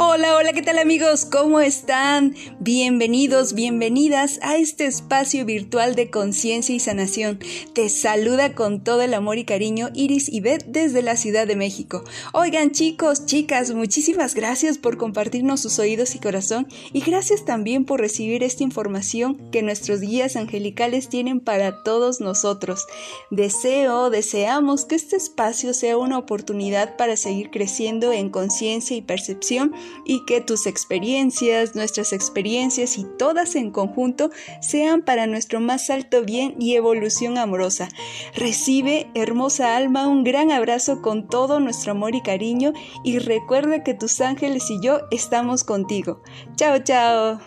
Hola, hola, ¿qué tal amigos? ¿Cómo están? Bienvenidos, bienvenidas a este espacio virtual de conciencia y sanación. Te saluda con todo el amor y cariño Iris y Beth desde la Ciudad de México. Oigan chicos, chicas, muchísimas gracias por compartirnos sus oídos y corazón y gracias también por recibir esta información que nuestros guías angelicales tienen para todos nosotros. Deseo, deseamos que este espacio sea una oportunidad para seguir creciendo en conciencia y percepción y que tus experiencias, nuestras experiencias y todas en conjunto sean para nuestro más alto bien y evolución amorosa. Recibe, hermosa alma, un gran abrazo con todo nuestro amor y cariño y recuerda que tus ángeles y yo estamos contigo. Chao, chao.